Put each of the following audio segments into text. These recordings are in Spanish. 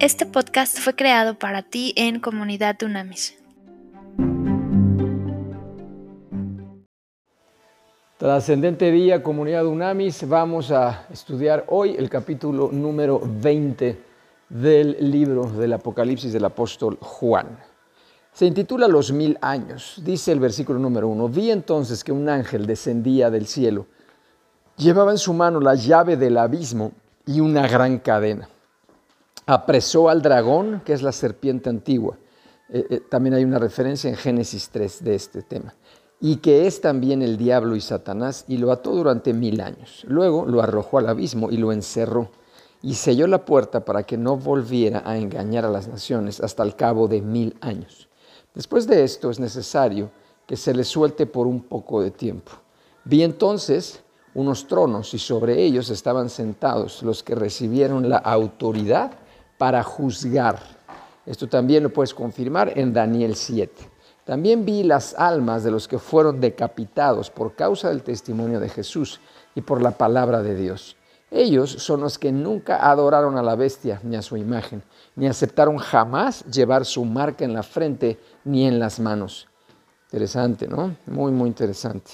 Este podcast fue creado para ti en Comunidad Unamis. Trascendente día, Comunidad Unamis. Vamos a estudiar hoy el capítulo número 20 del libro del Apocalipsis del apóstol Juan. Se intitula Los mil años. Dice el versículo número uno. Vi entonces que un ángel descendía del cielo. Llevaba en su mano la llave del abismo y una gran cadena apresó al dragón, que es la serpiente antigua. Eh, eh, también hay una referencia en Génesis 3 de este tema. Y que es también el diablo y Satanás, y lo ató durante mil años. Luego lo arrojó al abismo y lo encerró, y selló la puerta para que no volviera a engañar a las naciones hasta el cabo de mil años. Después de esto es necesario que se le suelte por un poco de tiempo. Vi entonces unos tronos y sobre ellos estaban sentados los que recibieron la autoridad para juzgar. Esto también lo puedes confirmar en Daniel 7. También vi las almas de los que fueron decapitados por causa del testimonio de Jesús y por la palabra de Dios. Ellos son los que nunca adoraron a la bestia ni a su imagen, ni aceptaron jamás llevar su marca en la frente ni en las manos. Interesante, ¿no? Muy, muy interesante.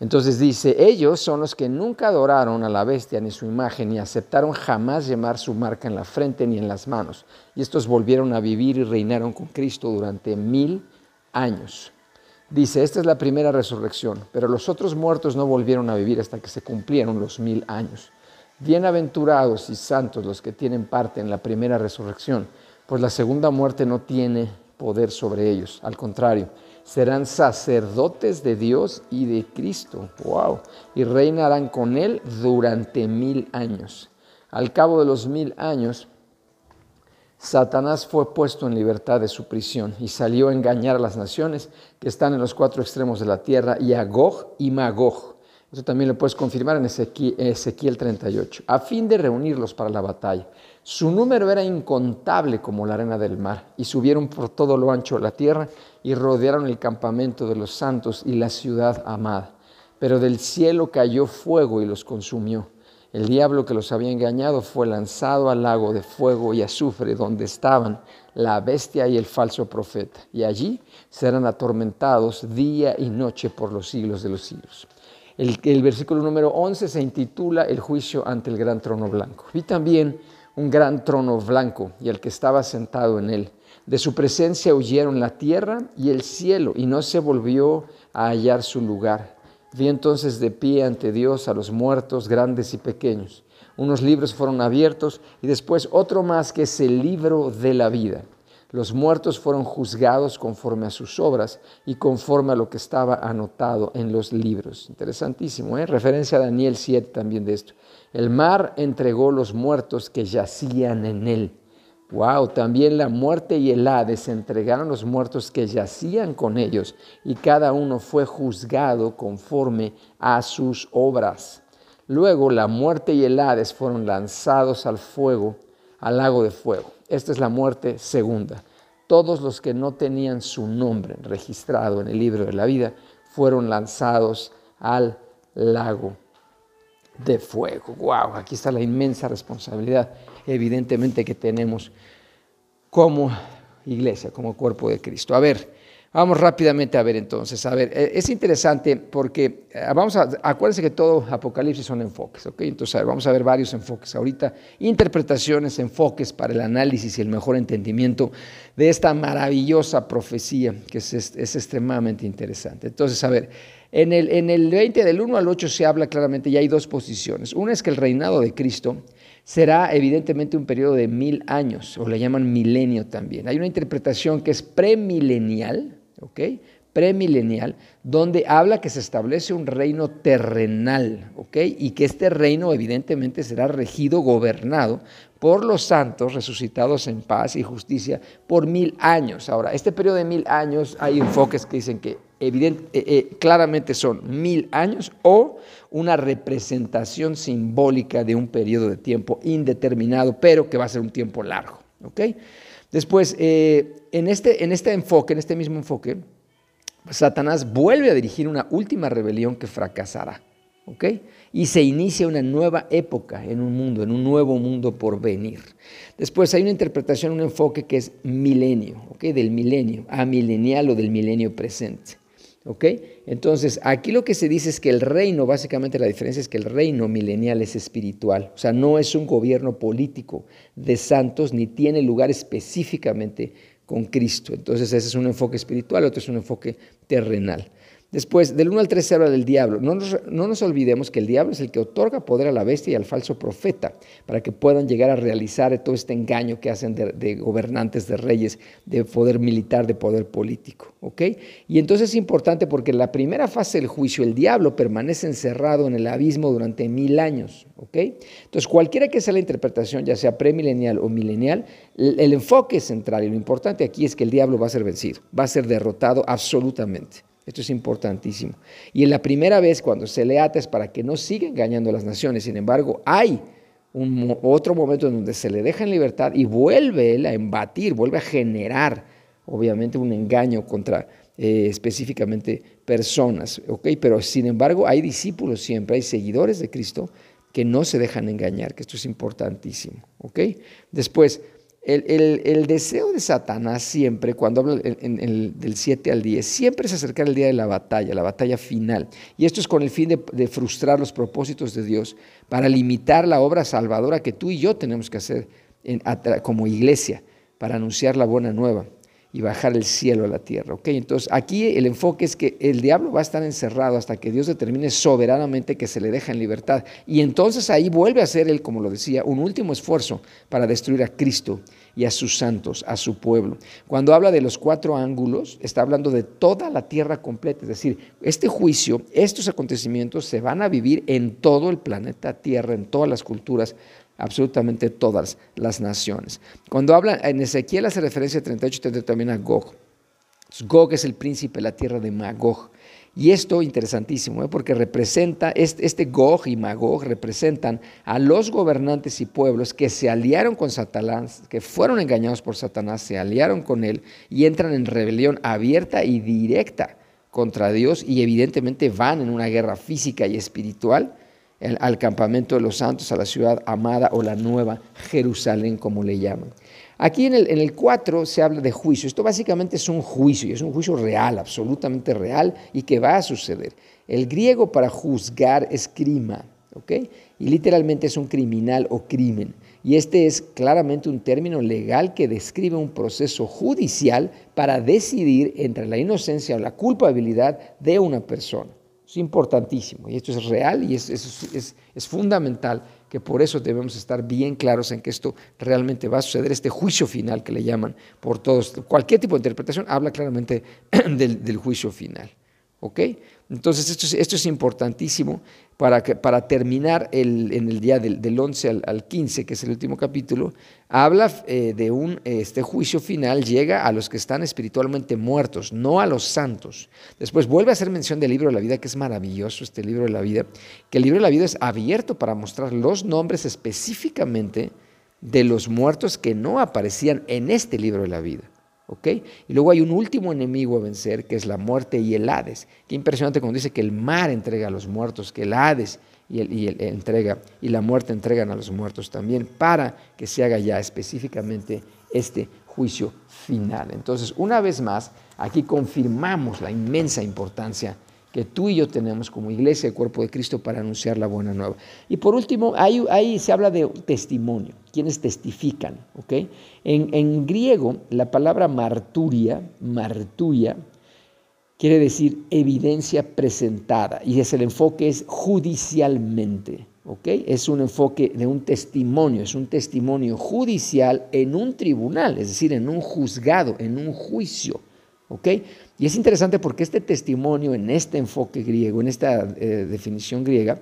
Entonces dice, ellos son los que nunca adoraron a la bestia ni su imagen, ni aceptaron jamás llevar su marca en la frente ni en las manos. Y estos volvieron a vivir y reinaron con Cristo durante mil años. Dice, esta es la primera resurrección, pero los otros muertos no volvieron a vivir hasta que se cumplieron los mil años. Bienaventurados y santos los que tienen parte en la primera resurrección, pues la segunda muerte no tiene poder sobre ellos. Al contrario, serán sacerdotes de Dios y de Cristo. ¡Wow! Y reinarán con Él durante mil años. Al cabo de los mil años, Satanás fue puesto en libertad de su prisión y salió a engañar a las naciones que están en los cuatro extremos de la tierra y y Magog. También lo puedes confirmar en Ezequiel 38, a fin de reunirlos para la batalla. Su número era incontable como la arena del mar, y subieron por todo lo ancho de la tierra y rodearon el campamento de los santos y la ciudad amada. Pero del cielo cayó fuego y los consumió. El diablo que los había engañado fue lanzado al lago de fuego y azufre donde estaban la bestia y el falso profeta, y allí serán atormentados día y noche por los siglos de los siglos. El, el versículo número 11 se intitula El juicio ante el gran trono blanco. Vi también un gran trono blanco y el que estaba sentado en él. De su presencia huyeron la tierra y el cielo y no se volvió a hallar su lugar. Vi entonces de pie ante Dios a los muertos grandes y pequeños. Unos libros fueron abiertos y después otro más que es el libro de la vida. Los muertos fueron juzgados conforme a sus obras y conforme a lo que estaba anotado en los libros. Interesantísimo, ¿eh? Referencia a Daniel 7 también de esto. El mar entregó los muertos que yacían en él. Wow, también la muerte y el Hades entregaron los muertos que yacían con ellos, y cada uno fue juzgado conforme a sus obras. Luego la muerte y el Hades fueron lanzados al fuego, al lago de fuego. Esta es la muerte segunda. Todos los que no tenían su nombre registrado en el libro de la vida fueron lanzados al lago de fuego. Wow, aquí está la inmensa responsabilidad, evidentemente, que tenemos como iglesia, como cuerpo de Cristo. A ver, vamos rápidamente a ver entonces. A ver, eh, es interesante porque eh, vamos a, acuérdense que todo Apocalipsis son enfoques, ¿ok? Entonces, vamos a ver varios enfoques ahorita, interpretaciones, enfoques para el análisis y el mejor entendimiento de esta maravillosa profecía que es, es extremadamente interesante. Entonces, a ver, en el, en el 20 del 1 al 8 se habla claramente, y hay dos posiciones. Una es que el reinado de Cristo será evidentemente un periodo de mil años, o le llaman milenio también. Hay una interpretación que es premilenial, ¿ok? Premilenial, donde habla que se establece un reino terrenal, ¿ok? Y que este reino evidentemente será regido, gobernado por los santos resucitados en paz y justicia por mil años. Ahora, este periodo de mil años, hay enfoques que dicen que eh, eh, claramente son mil años o una representación simbólica de un periodo de tiempo indeterminado, pero que va a ser un tiempo largo. Después, eh, en, este, en este enfoque, en este mismo enfoque, Satanás vuelve a dirigir una última rebelión que fracasará. ¿ok? Y se inicia una nueva época en un mundo, en un nuevo mundo por venir. Después hay una interpretación, un enfoque que es milenio, ¿ok? Del milenio, a milenial o del milenio presente. ¿Ok? Entonces, aquí lo que se dice es que el reino, básicamente la diferencia es que el reino milenial es espiritual, o sea, no es un gobierno político de santos ni tiene lugar específicamente con Cristo. Entonces, ese es un enfoque espiritual, otro es un enfoque terrenal. Después, del 1 al 3 se habla del diablo. No nos, olvidemos que el diablo es el que otorga poder a la bestia y al falso profeta para que puedan llegar a realizar todo este engaño que hacen de, gobernantes, de reyes, de poder militar, de poder político. Y entonces es importante porque en la primera fase del juicio el diablo permanece encerrado en el abismo durante mil años. ¿ok? Entonces, cualquiera que sea la interpretación, ya sea premilenial o milenial, el enfoque central y lo importante aquí es que el diablo va a ser vencido, va a ser derrotado absolutamente. Esto es importantísimo. Y en la primera vez cuando se le ata es para que no siga engañando a las naciones. Sin embargo, hay otro momento en donde se le deja en libertad y vuelve él a embatir, vuelve a generar, obviamente, un engaño contra eh, específicamente personas. ¿okay? Pero sin embargo, hay discípulos siempre, hay seguidores de Cristo que no se dejan engañar, que esto es importantísimo. ¿okay? Después, el, deseo de Satanás siempre, cuando habla del 7 al 10, siempre es acercar el día de la batalla, la batalla final. Y esto es con el fin de, frustrar los propósitos de Dios, para limitar la obra salvadora que tú y yo tenemos que hacer como iglesia, para anunciar la buena nueva y bajar el cielo a la tierra. ¿ok? Entonces aquí el enfoque es que el diablo va a estar encerrado hasta que Dios determine soberanamente que se le deja en libertad. Y entonces ahí vuelve a hacer él, como lo decía, un último esfuerzo para destruir a Cristo y a sus santos, a su pueblo. Cuando habla de los cuatro ángulos, está hablando de toda la tierra completa. Es decir, este juicio, estos acontecimientos se van a vivir en todo el planeta Tierra, en todas las culturas absolutamente todas las naciones. Cuando habla en Ezequiel hace referencia a 38 también a Gog. Gog es el príncipe de la tierra de Magog. Y esto interesantísimo, ¿eh? porque representa, este, Gog y Magog representan a los gobernantes y pueblos que se aliaron con Satanás, que fueron engañados por Satanás, se aliaron con él y entran en rebelión abierta y directa contra Dios y evidentemente van en una guerra física y espiritual al campamento de los santos, a la ciudad amada o la nueva Jerusalén, como le llaman. Aquí en el, en el 4 se habla de juicio. Esto básicamente es un juicio, y es un juicio real, absolutamente real, y que va a suceder. El griego para juzgar es crima, ¿ok? Y literalmente es un criminal o crimen. Y este es claramente un término legal que describe un proceso judicial para decidir entre la inocencia o la culpabilidad de una persona. Es importantísimo y esto es real y es, es, es, fundamental que por eso debemos estar bien claros en que esto realmente va a suceder, este juicio final que le llaman por todos. Cualquier tipo de interpretación habla claramente del, del juicio final. ¿Ok? Entonces esto es, importantísimo para, que, para terminar el, en el día del, del 11 al, 15, que es el último capítulo, habla eh, de un, este juicio final, llega a los que están espiritualmente muertos, no a los santos. Después vuelve a hacer mención del libro de la vida, que es maravilloso este libro de la vida, que el libro de la vida es abierto para mostrar los nombres específicamente de los muertos que no aparecían en este libro de la vida. Y luego hay un último enemigo a vencer, que es la muerte y el Hades. Qué impresionante cuando dice que el mar entrega a los muertos, que el Hades y, el, entrega, y la muerte entregan a los muertos también, para que se haga ya específicamente este juicio final. Entonces, una vez más, aquí confirmamos la inmensa importancia que tú y yo tenemos como iglesia, el cuerpo de Cristo, para anunciar la buena nueva. Y por último, ahí, se habla de testimonio, quienes testifican. ¿okay? En, en, griego, la palabra marturia, marturia, quiere decir evidencia presentada, y es el enfoque es judicialmente. ¿okay? Es un enfoque de un testimonio, es un testimonio judicial en un tribunal, es decir, en un juzgado, en un juicio. Y es interesante porque este testimonio en este enfoque griego, en esta eh, definición griega,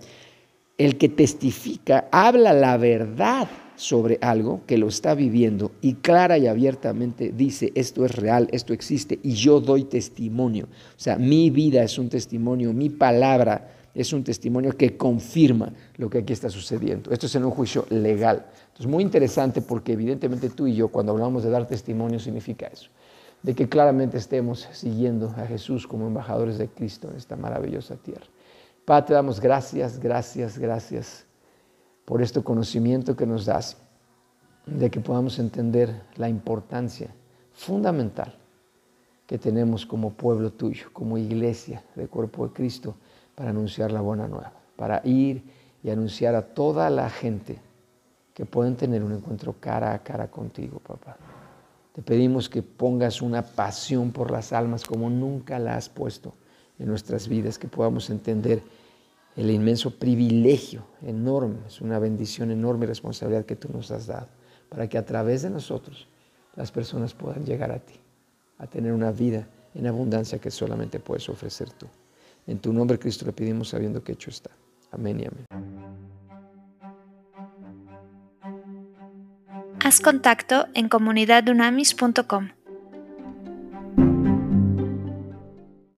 el que testifica habla la verdad sobre algo que lo está viviendo y clara y abiertamente dice, esto es real, esto existe y yo doy testimonio. O sea, mi vida es un testimonio, mi palabra es un testimonio que confirma lo que aquí está sucediendo. Esto es en un juicio legal. Entonces, muy interesante porque evidentemente tú y yo cuando hablamos de dar testimonio significa eso de que claramente estemos siguiendo a Jesús como embajadores de Cristo en esta maravillosa tierra. Padre, te damos gracias, gracias, gracias por este conocimiento que nos das, de que podamos entender la importancia fundamental que tenemos como pueblo tuyo, como iglesia del cuerpo de Cristo, para anunciar la buena nueva, para ir y anunciar a toda la gente que pueden tener un encuentro cara a cara contigo, papá. Te pedimos que pongas una pasión por las almas como nunca la has puesto en nuestras vidas, que podamos entender el inmenso privilegio enorme, es una bendición enorme responsabilidad que tú nos has dado, para que a través de nosotros las personas puedan llegar a ti, a tener una vida en abundancia que solamente puedes ofrecer tú. En tu nombre, Cristo, le pedimos sabiendo que hecho está. Amén y amén. Haz contacto en comunidadunamis.com.